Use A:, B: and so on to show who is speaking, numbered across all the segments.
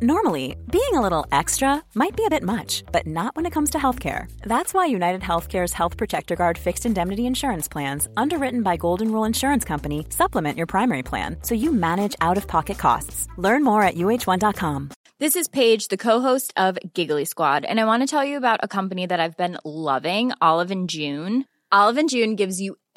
A: Normally, being a little extra might be a bit much, but not when it comes to healthcare. That's why United Healthcare's Health Protector Guard fixed indemnity insurance plans, underwritten by Golden Rule Insurance Company, supplement your primary plan so you manage out of pocket costs. Learn more at uh1.com.
B: This is Paige, the co-host of Giggly Squad, and I want to tell you about a company that I've been loving, Olive and June. Olive and June gives you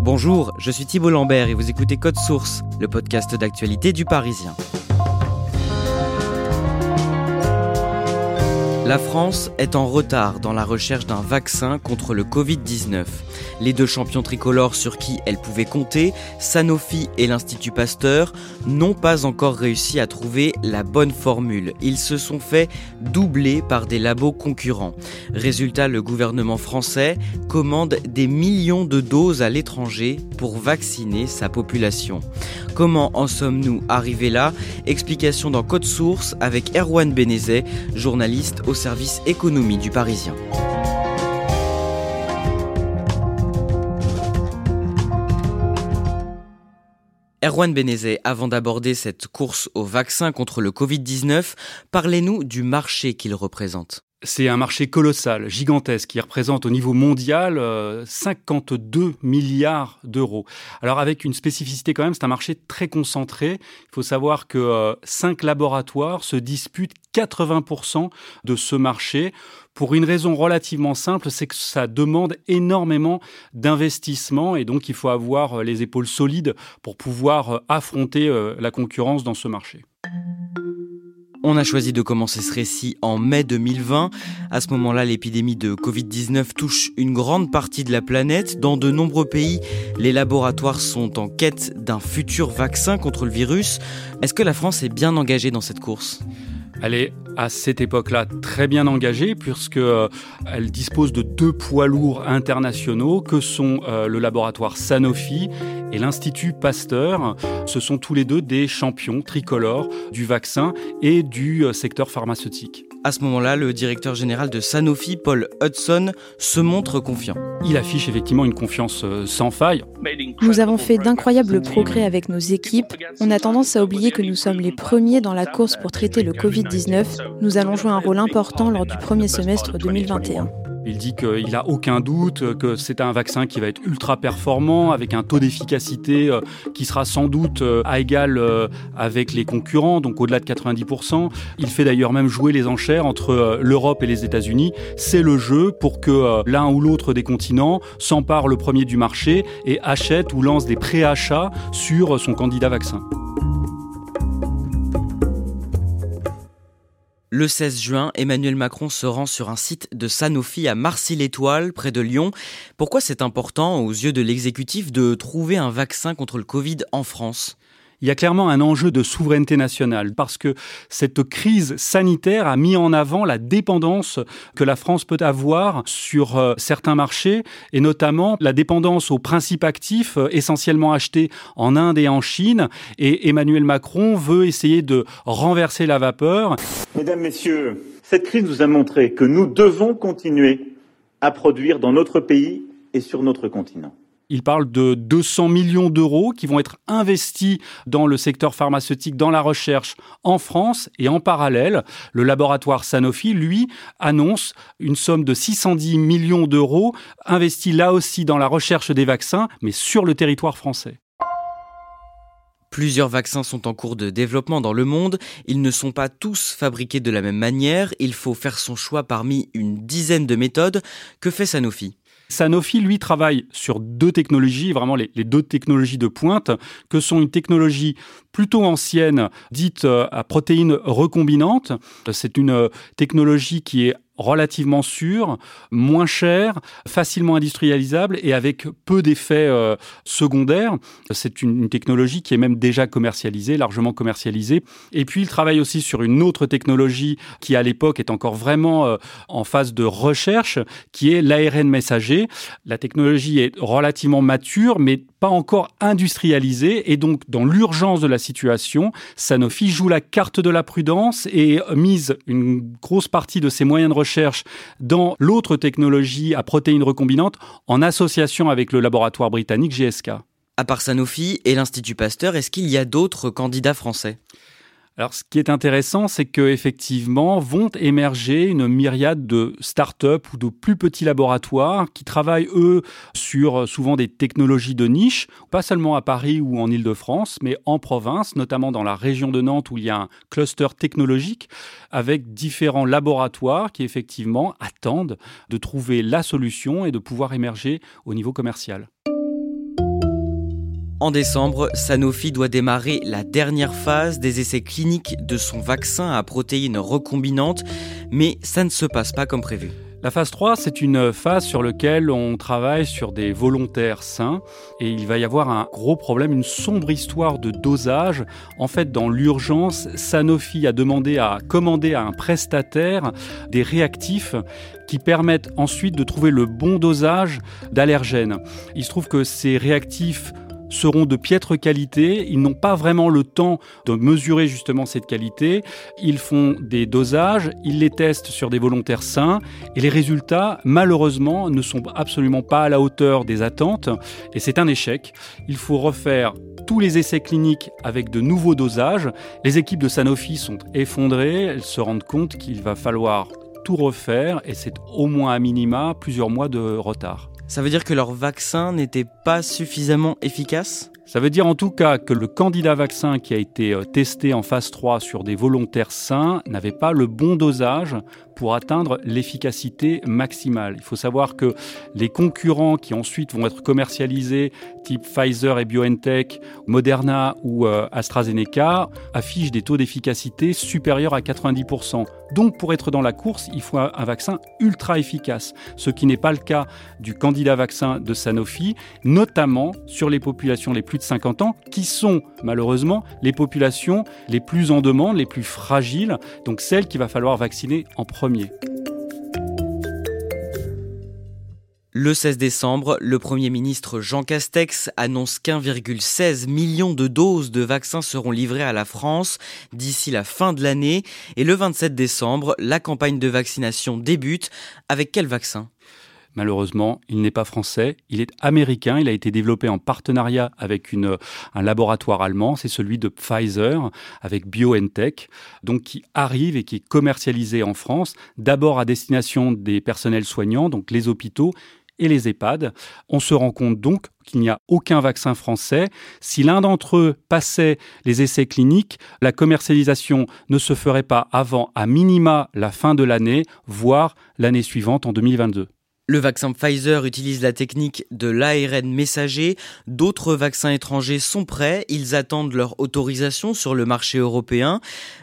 C: Bonjour, je suis Thibault Lambert et vous écoutez Code Source, le podcast d'actualité du Parisien. La France est en retard dans la recherche d'un vaccin contre le Covid-19. Les deux champions tricolores sur qui elle pouvait compter, Sanofi et l'Institut Pasteur, n'ont pas encore réussi à trouver la bonne formule. Ils se sont fait doubler par des labos concurrents. Résultat, le gouvernement français commande des millions de doses à l'étranger pour vacciner sa population. Comment en sommes-nous arrivés là? Explication dans Code Source avec Erwan Benezet, journaliste au service économie du Parisien. Erwan Benezet, avant d'aborder cette course au vaccin contre le Covid-19, parlez-nous du marché qu'il représente.
D: C'est un marché colossal, gigantesque, qui représente au niveau mondial 52 euh, milliards d'euros. Alors avec une spécificité quand même, c'est un marché très concentré. Il faut savoir que euh, cinq laboratoires se disputent 80% de ce marché pour une raison relativement simple, c'est que ça demande énormément d'investissement et donc il faut avoir euh, les épaules solides pour pouvoir affronter la concurrence dans ce marché.
C: On a choisi de commencer ce récit en mai 2020. À ce moment-là, l'épidémie de Covid-19 touche une grande partie de la planète. Dans de nombreux pays, les laboratoires sont en quête d'un futur vaccin contre le virus. Est-ce que la France est bien engagée dans cette course?
D: Elle est à cette époque-là très bien engagée puisque euh, elle dispose de deux poids lourds internationaux que sont euh, le laboratoire Sanofi et l'Institut Pasteur. Ce sont tous les deux des champions tricolores du vaccin et du euh, secteur pharmaceutique.
C: À ce moment-là, le directeur général de Sanofi, Paul Hudson, se montre confiant.
D: Il affiche effectivement une confiance euh, sans faille.
E: Nous avons fait d'incroyables progrès avec nos équipes. On a tendance à oublier que nous sommes les premiers dans la course pour traiter le Covid-19. Nous allons jouer un rôle important lors du premier semestre 2021.
D: Il dit qu'il n'a aucun doute, que c'est un vaccin qui va être ultra performant, avec un taux d'efficacité euh, qui sera sans doute euh, à égal euh, avec les concurrents, donc au-delà de 90%. Il fait d'ailleurs même jouer les enchères entre l'Europe et les États-Unis. C'est le jeu pour que l'un ou l'autre des continents s'empare le premier du marché et achète ou lance des préachats sur son candidat vaccin.
C: Le 16 juin, Emmanuel Macron se rend sur un site de Sanofi à Marcy-l'Étoile, près de Lyon. Pourquoi c'est important, aux yeux de l'exécutif, de trouver un vaccin contre le Covid en France?
D: Il y a clairement un enjeu de souveraineté nationale parce que cette crise sanitaire a mis en avant la dépendance que la France peut avoir sur euh, certains marchés et notamment la dépendance aux principes actifs euh, essentiellement achetés en Inde et en Chine. Et Emmanuel Macron veut essayer de renverser la vapeur.
F: Mesdames, Messieurs, cette crise nous a montré que nous devons continuer à produire dans notre pays et sur notre continent.
D: Il parle de 200 millions d'euros qui vont être investis dans le secteur pharmaceutique, dans la recherche en France. Et en parallèle, le laboratoire Sanofi, lui, annonce une somme de 610 millions d'euros investis là aussi dans la recherche des vaccins, mais sur le territoire français.
C: Plusieurs vaccins sont en cours de développement dans le monde. Ils ne sont pas tous fabriqués de la même manière. Il faut faire son choix parmi une dizaine de méthodes. Que fait Sanofi?
D: Sanofi, lui, travaille sur deux technologies, vraiment les, deux technologies de pointe, que sont une technologie plutôt ancienne, dite à protéines recombinantes. C'est une technologie qui est relativement sûr, moins cher, facilement industrialisable et avec peu d'effets euh, secondaires. C'est une, technologie qui est même déjà commercialisée, largement commercialisée. Et puis il travaille aussi sur une autre technologie qui à l'époque est encore vraiment euh, en phase de recherche, qui est l'ARN messager. La technologie est relativement mature, mais pas encore industrialisée. Et donc dans l'urgence de la situation, Sanofi joue la carte de la prudence et mise une grosse partie de ses moyens de recherche recherche dans l'autre technologie à protéines recombinantes en association avec le laboratoire britannique GSK.
C: À part Sanofi et l'Institut Pasteur, est-ce qu'il y a d'autres candidats français?
D: Alors, ce qui est intéressant, c'est qu'effectivement vont émerger une myriade de start-up ou de plus petits laboratoires qui travaillent, eux, sur euh, souvent des technologies de niche, pas seulement à Paris ou en Ile-de-France, mais en province, notamment dans la région de Nantes où il y a un cluster technologique avec différents laboratoires qui, effectivement, attendent de trouver la solution et de pouvoir émerger au niveau commercial.
C: En décembre, Sanofi doit démarrer la dernière phase des essais cliniques de son vaccin à protéines recombinantes, mais ça ne se passe pas comme prévu.
D: La phase 3, c'est une phase sur laquelle on travaille sur des volontaires sains et il va y avoir un gros problème, une sombre histoire de dosage. En fait, dans l'urgence, Sanofi a demandé à commander à un prestataire des réactifs qui permettent ensuite de trouver le bon dosage d'allergènes. Il se trouve que ces réactifs seront de piètre qualité. Ils n'ont pas vraiment le temps de mesurer justement cette qualité. Ils font des dosages, ils les testent sur des volontaires sains et les résultats, malheureusement, ne sont absolument pas à la hauteur des attentes et c'est un échec. Il faut refaire tous les essais cliniques avec de nouveaux dosages. Les équipes de Sanofi sont effondrées, elles se rendent compte qu'il va falloir tout refaire et c'est au moins à minima plusieurs mois de retard.
C: Ça veut dire que leur vaccin n'était pas suffisamment efficace?
D: Ça veut dire en tout cas que le candidat vaccin qui a été euh, testé en phase 3 sur des volontaires sains n'avait pas le bon dosage pour atteindre l'efficacité maximale. Il faut savoir que les concurrents qui ensuite vont être commercialisés, type Pfizer et BioNTech, Moderna ou euh, AstraZeneca, affichent des taux d'efficacité supérieurs à 90%. Donc pour être dans la course, il faut un vaccin ultra efficace, ce qui n'est pas le cas du candidat vaccin de Sanofi, notamment sur les populations les plus de 50 ans, qui sont malheureusement les populations les plus en demande, les plus fragiles, donc celles qu'il va falloir vacciner en premier.
C: Le 16 décembre, le Premier ministre Jean Castex annonce qu'1,16 million de doses de vaccins seront livrées à la France d'ici la fin de l'année. Et le 27 décembre, la campagne de vaccination débute. Avec quel vaccin?
D: Malheureusement, il n'est pas français, il est américain, il a été développé en partenariat avec un laboratoire allemand, c'est celui de Pfizer avec BioNTech, donc qui arrive et qui est commercialisé en France, d'abord à destination des personnels soignants, donc les hôpitaux, et les EHPAD. On se rend compte donc qu'il n'y a aucun vaccin français. Si l'un d'entre eux passait les essais cliniques, la commercialisation ne se ferait pas avant à minima la fin de l'année, voire l'année suivante en 2022.
C: Le vaccin Pfizer utilise la technique de l'ARN messager. D'autres vaccins étrangers sont prêts. Ils attendent leur autorisation sur le marché européen.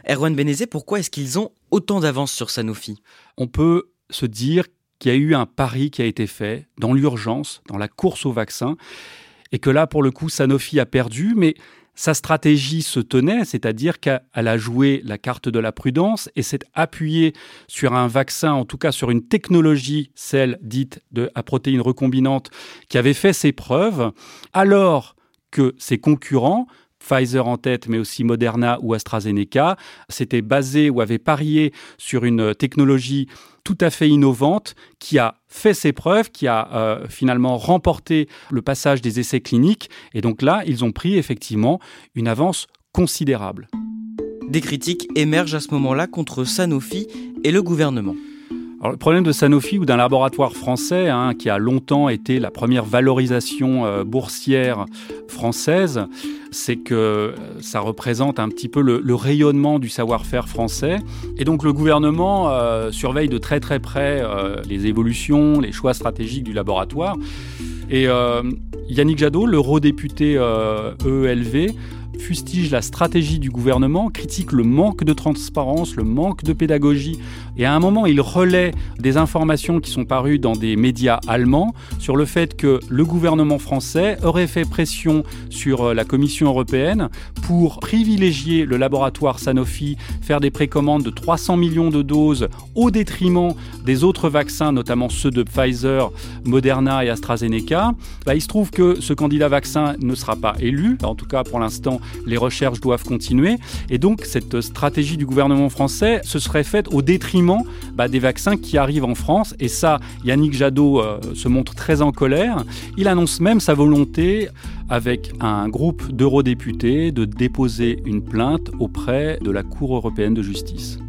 C: Erwan Benezé, pourquoi est-ce qu'ils ont autant d'avance sur Sanofi?
D: On peut se dire qu'il y a eu un pari qui a été fait dans l'urgence, dans la course au vaccin, et que là, pour le coup, Sanofi a perdu, mais sa stratégie se tenait, c'est-à-dire qu'elle a joué la carte de la prudence et s'est appuyée sur un vaccin, en tout cas sur une technologie, celle dite à protéines recombinantes, qui avait fait ses preuves, alors que ses concurrents Pfizer en tête, mais aussi Moderna ou AstraZeneca, s'étaient basés ou avaient parié sur une technologie tout à fait innovante qui a fait ses preuves, qui a euh, finalement remporté le passage des essais cliniques. Et donc là, ils ont pris effectivement une avance considérable.
C: Des critiques émergent à ce moment-là contre Sanofi et le gouvernement.
D: Le problème de Sanofi ou d'un laboratoire français hein, qui a longtemps été la première valorisation euh, boursière française, c'est que ça représente un petit peu le, rayonnement du savoir-faire français. Et donc le gouvernement euh, surveille de très très près euh, les évolutions, les choix stratégiques du laboratoire. Et euh, Yannick Jadot, l'eurodéputé EELV, fustige la stratégie du gouvernement, critique le manque de transparence, le manque de pédagogie. Et à un moment, il relaie des informations qui sont parues dans des médias allemands sur le fait que le gouvernement français aurait fait pression sur euh, la Commission européenne pour privilégier le laboratoire Sanofi, faire des précommandes de 300 millions de doses au détriment des autres vaccins, notamment ceux de Pfizer, Moderna et AstraZeneca. Bah, il se trouve que ce candidat vaccin ne sera pas élu. En tout cas, pour l'instant, les recherches doivent continuer. Et donc, cette stratégie du gouvernement français se serait faite au détriment bah, des vaccins qui arrivent en France. Et ça, Yannick Jadot euh, se montre très en colère. Il annonce même sa volonté, avec un groupe d'eurodéputés, de déposer une plainte auprès de la Cour européenne de justice.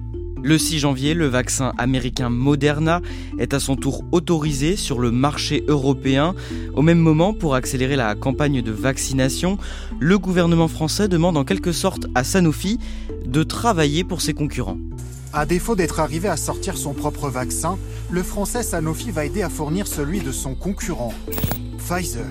C: Le 6 janvier, le vaccin américain Moderna est à son tour autorisé sur le marché européen. Au même moment, pour accélérer la campagne de vaccination, le gouvernement français demande en quelque sorte à Sanofi de travailler pour ses concurrents.
G: À défaut d'être arrivé à sortir son propre vaccin, le français Sanofi va aider à fournir celui de son concurrent, Pfizer.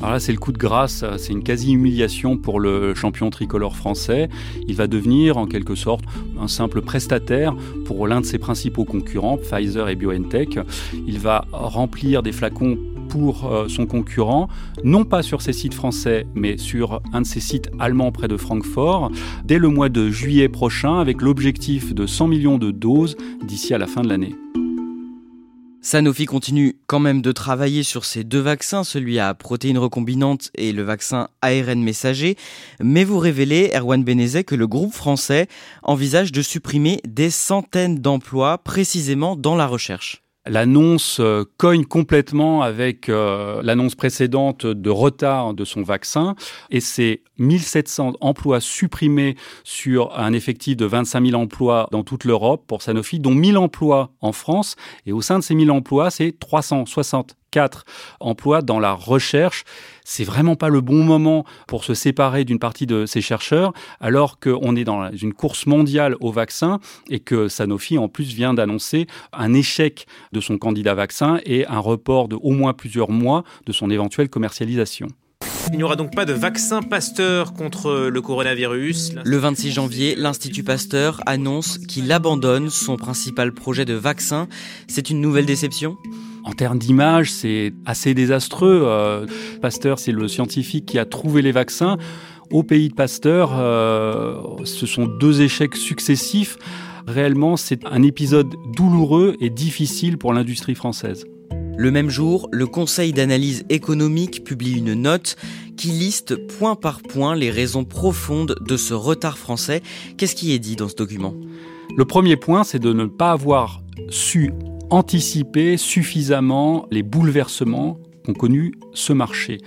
D: Alors là, c'est le coup de grâce, c'est une quasi-humiliation pour le champion tricolore français. Il va devenir en quelque sorte un simple prestataire pour l'un de ses principaux concurrents, Pfizer et BioNTech. Il va remplir des flacons pour euh, son concurrent, non pas sur ses sites français, mais sur un de ses sites allemands près de Francfort, dès le mois de juillet prochain, avec l'objectif de 100 millions de doses d'ici à la fin de l'année.
C: Sanofi continue quand même de travailler sur ces deux vaccins, celui à protéines recombinantes et le vaccin ARN messager, mais vous révélez, Erwan Benezet, que le groupe français envisage de supprimer des centaines d'emplois précisément dans la recherche.
D: L'annonce euh, cogne complètement avec euh, l'annonce précédente de retard de son vaccin et c'est 1700 emplois supprimés sur un effectif de 25 000 emplois dans toute l'Europe pour Sanofi, dont 1000 emplois en France. Et au sein de ces 1000 emplois, c'est 360 quatre emplois dans la recherche. C'est vraiment pas le bon moment pour se séparer d'une partie de ces chercheurs, alors qu'on est dans une course mondiale au vaccin et que Sanofi, en plus, vient d'annoncer un échec de son candidat vaccin et un report de au moins plusieurs mois de son éventuelle commercialisation.
H: Il n'y aura donc pas de vaccin Pasteur contre le coronavirus.
C: Le 26 janvier, l'Institut Pasteur annonce qu'il abandonne son principal projet de vaccin. C'est une nouvelle déception?
D: En termes d'image, c'est assez désastreux. Euh, Pasteur, c'est le scientifique qui a trouvé les vaccins. Au pays de Pasteur, euh, ce sont deux échecs successifs. Réellement, c'est un épisode douloureux et difficile pour l'industrie française.
C: Le même jour, le Conseil d'analyse économique publie une note qui liste point par point les raisons profondes de ce retard français. Qu'est-ce qui est dit dans ce document?
D: Le premier point, c'est de ne pas avoir su anticiper suffisamment les bouleversements qu'ont connus ce marché.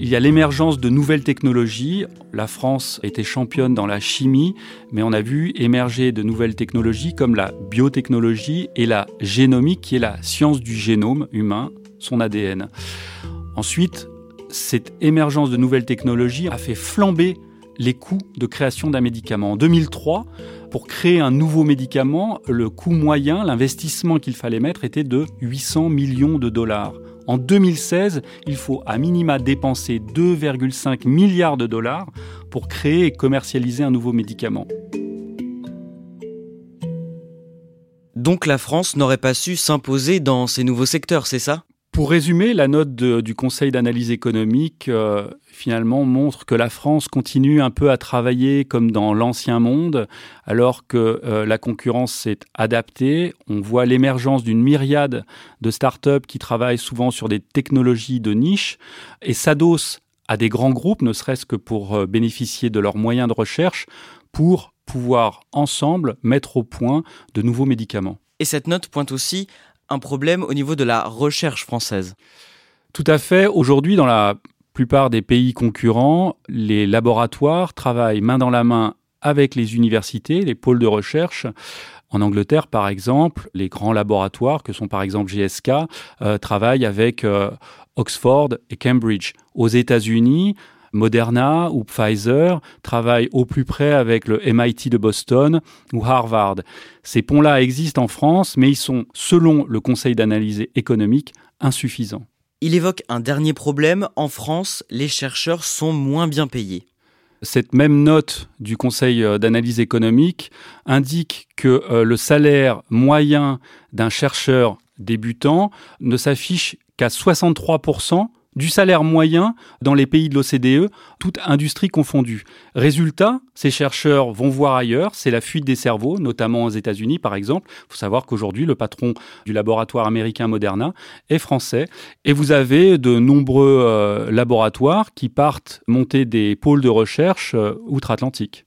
D: Il y a l'émergence de nouvelles technologies. La France était championne dans la chimie, mais on a vu émerger de nouvelles technologies comme la biotechnologie et la génomique, qui est la science du génome humain, son ADN. Ensuite, cette émergence de nouvelles technologies a fait flamber les coûts de création d'un médicament. En 2003, pour créer un nouveau médicament, le coût moyen, l'investissement qu'il fallait mettre était de 800 millions de dollars. En 2016, il faut à minima dépenser 2,5 milliards de dollars pour créer et commercialiser un nouveau médicament.
C: Donc la France n'aurait pas su s'imposer dans ces nouveaux secteurs, c'est ça?
D: Pour résumer, la note du Conseil d'analyse économique euh, finalement montre que la France continue un peu à travailler comme dans l'ancien monde, alors que euh, la concurrence s'est adaptée. On voit l'émergence d'une myriade de start-up qui travaillent souvent sur des technologies de niche et s'adossent à des grands groupes, ne serait-ce que pour euh, bénéficier de leurs moyens de recherche, pour pouvoir ensemble mettre au point de nouveaux médicaments.
C: Et cette note pointe aussi un problème au niveau de la recherche française.
D: Tout à fait. Aujourd'hui, dans la plupart des pays concurrents, les laboratoires travaillent main dans la main avec les universités, les pôles de recherche. En Angleterre, par exemple, les grands laboratoires, que sont par exemple GSK, euh, travaillent avec euh, Oxford et Cambridge. Aux États-Unis, Moderna ou Pfizer travaillent au plus près avec le MIT de Boston ou Harvard. Ces ponts-là existent en France, mais ils sont, selon le Conseil d'analyse économique, insuffisants.
C: Il évoque un dernier problème. En France, les chercheurs sont moins bien payés.
D: Cette même note du Conseil euh, d'analyse économique indique que euh, le salaire moyen d'un chercheur débutant ne s'affiche qu'à 63% du salaire moyen dans les pays de l'OCDE, toute industrie confondue. Résultat, ces chercheurs vont voir ailleurs, c'est la fuite des cerveaux, notamment aux États-Unis par exemple. Il faut savoir qu'aujourd'hui, le patron du laboratoire américain Moderna est français. Et vous avez de nombreux euh, laboratoires qui partent monter des pôles de recherche euh, outre-Atlantique.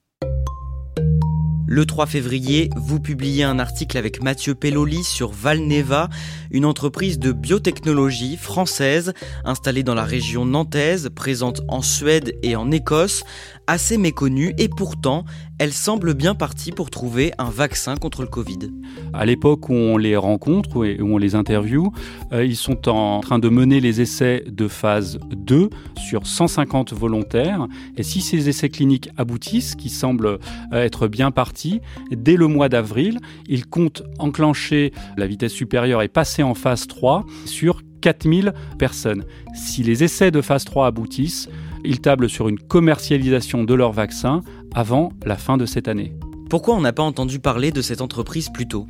C: Le 3 février, vous publiez un article avec Mathieu Pelloli sur Valneva, une entreprise de biotechnologie française installée dans la région nantaise, présente en Suède et en Écosse, assez méconnue et pourtant, elle semble bien partie pour trouver un vaccin contre le Covid.
D: À l'époque où on les rencontre et où on les interviewe, euh, ils sont en train de mener les essais de phase 2 sur 150 volontaires. Et si ces essais cliniques aboutissent, qui semblent euh, être bien partis, dès le mois d'avril, ils comptent enclencher la vitesse supérieure et passer en phase 3 sur 4000 personnes. Si les essais de phase 3 aboutissent, ils tablent sur une commercialisation de leur vaccin avant la fin de cette année.
C: Pourquoi on n'a pas entendu parler de cette entreprise plus tôt?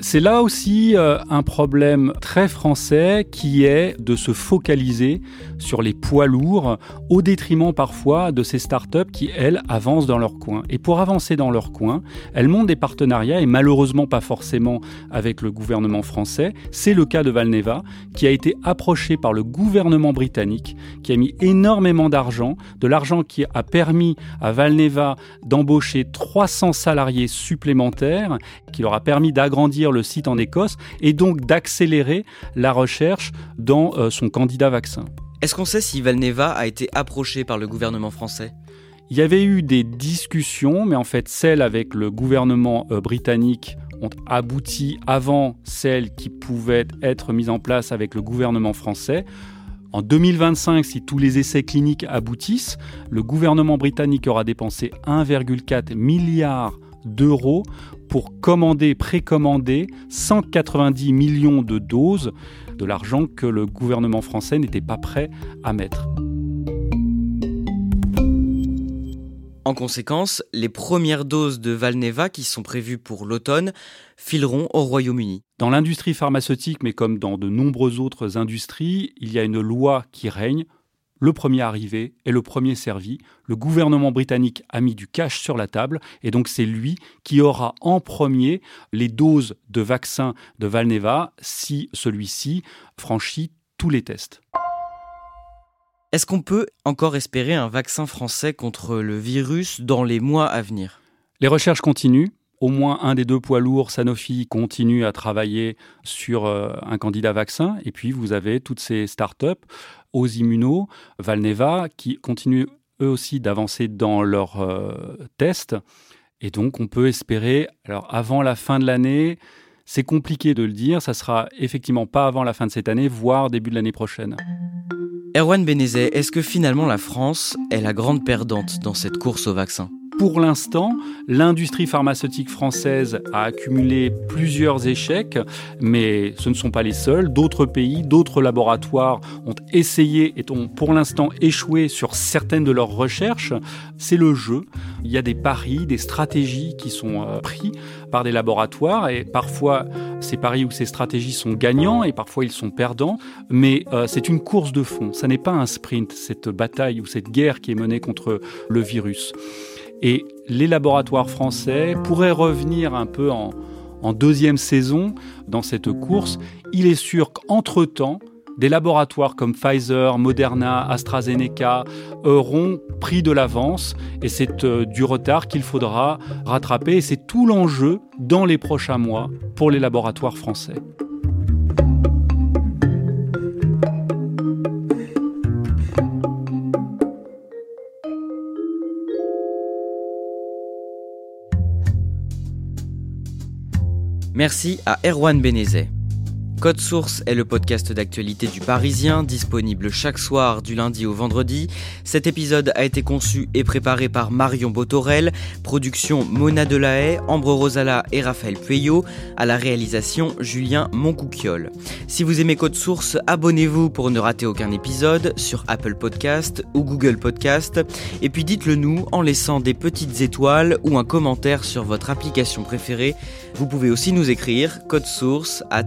D: C'est là aussi euh, un problème très français qui est de se focaliser sur les poids lourds au détriment parfois de ces startups qui, elles, avancent dans leur coin. Et pour avancer dans leur coin, elles montent des partenariats et malheureusement pas forcément avec le gouvernement français. C'est le cas de Valneva qui a été approché par le gouvernement britannique qui a mis énormément d'argent, de l'argent qui a permis à Valneva d'embaucher 300 salariés supplémentaires, qui leur a permis d'agrandir le site en Écosse et donc d'accélérer la recherche dans euh, son candidat vaccin.
C: Est-ce qu'on sait si Valneva a été approché par le gouvernement français?
D: Il y avait eu des discussions, mais en fait celles avec le gouvernement euh, britannique ont abouti avant celles qui pouvaient être mises en place avec le gouvernement français. En 2025, si tous les essais cliniques aboutissent, le gouvernement britannique aura dépensé 1,4 milliard d'euros pour commander, précommander 190 millions de doses de l'argent que le gouvernement français n'était pas prêt à mettre.
C: En conséquence, les premières doses de Valneva qui sont prévues pour l'automne fileront au Royaume-Uni.
D: Dans l'industrie pharmaceutique, mais comme dans de nombreuses autres industries, il y a une loi qui règne le premier arrivé et le premier servi. Le gouvernement britannique a mis du cash sur la table et donc c'est lui qui aura en premier les doses de vaccin de Valneva si celui-ci franchit tous les tests.
C: Est-ce qu'on peut encore espérer un vaccin français contre le virus dans les mois à venir?
D: Les recherches continuent. Au moins un des deux poids lourds, Sanofi, continue à travailler sur euh, un candidat vaccin. Et puis, vous avez toutes ces startups aux immunos, Valneva, qui continuent eux aussi d'avancer dans leurs euh, tests. Et donc, on peut espérer, alors avant la fin de l'année, c'est compliqué de le dire, ça sera effectivement pas avant la fin de cette année, voire début de l'année prochaine.
C: Erwan Benezet, est-ce que finalement la France est la grande perdante dans cette course au vaccin?
D: Pour l'instant, l'industrie pharmaceutique française a accumulé plusieurs échecs, mais ce ne sont pas les seuls. D'autres pays, d'autres laboratoires ont essayé et ont pour l'instant échoué sur certaines de leurs recherches. C'est le jeu. Il y a des paris, des stratégies qui sont euh, pris par des laboratoires et parfois ces paris ou ces stratégies sont gagnants et parfois ils sont perdants, mais euh, c'est une course de fond. Ça n'est pas un sprint, cette bataille ou cette guerre qui est menée contre le virus. Et les laboratoires français pourraient revenir un peu en, deuxième saison dans cette course. Il est sûr qu'entre-temps, des laboratoires comme Pfizer, Moderna, AstraZeneca auront pris de l'avance et c'est euh, du retard qu'il faudra rattraper et c'est tout l'enjeu dans les prochains mois pour les laboratoires français.
C: Merci à Erwan Benezet. Code Source est le podcast d'actualité du Parisien, disponible chaque soir du lundi au vendredi. Cet épisode a été conçu et préparé par Marion Botorel, production Mona Delahaye, Ambre Rosala et Raphaël Pueyo, à la réalisation Julien Moncouquiole. Si vous aimez Code Source, abonnez-vous pour ne rater aucun épisode sur Apple Podcast ou Google Podcast, et puis dites-le nous en laissant des petites étoiles ou un commentaire sur votre application préférée. Vous pouvez aussi nous écrire code source at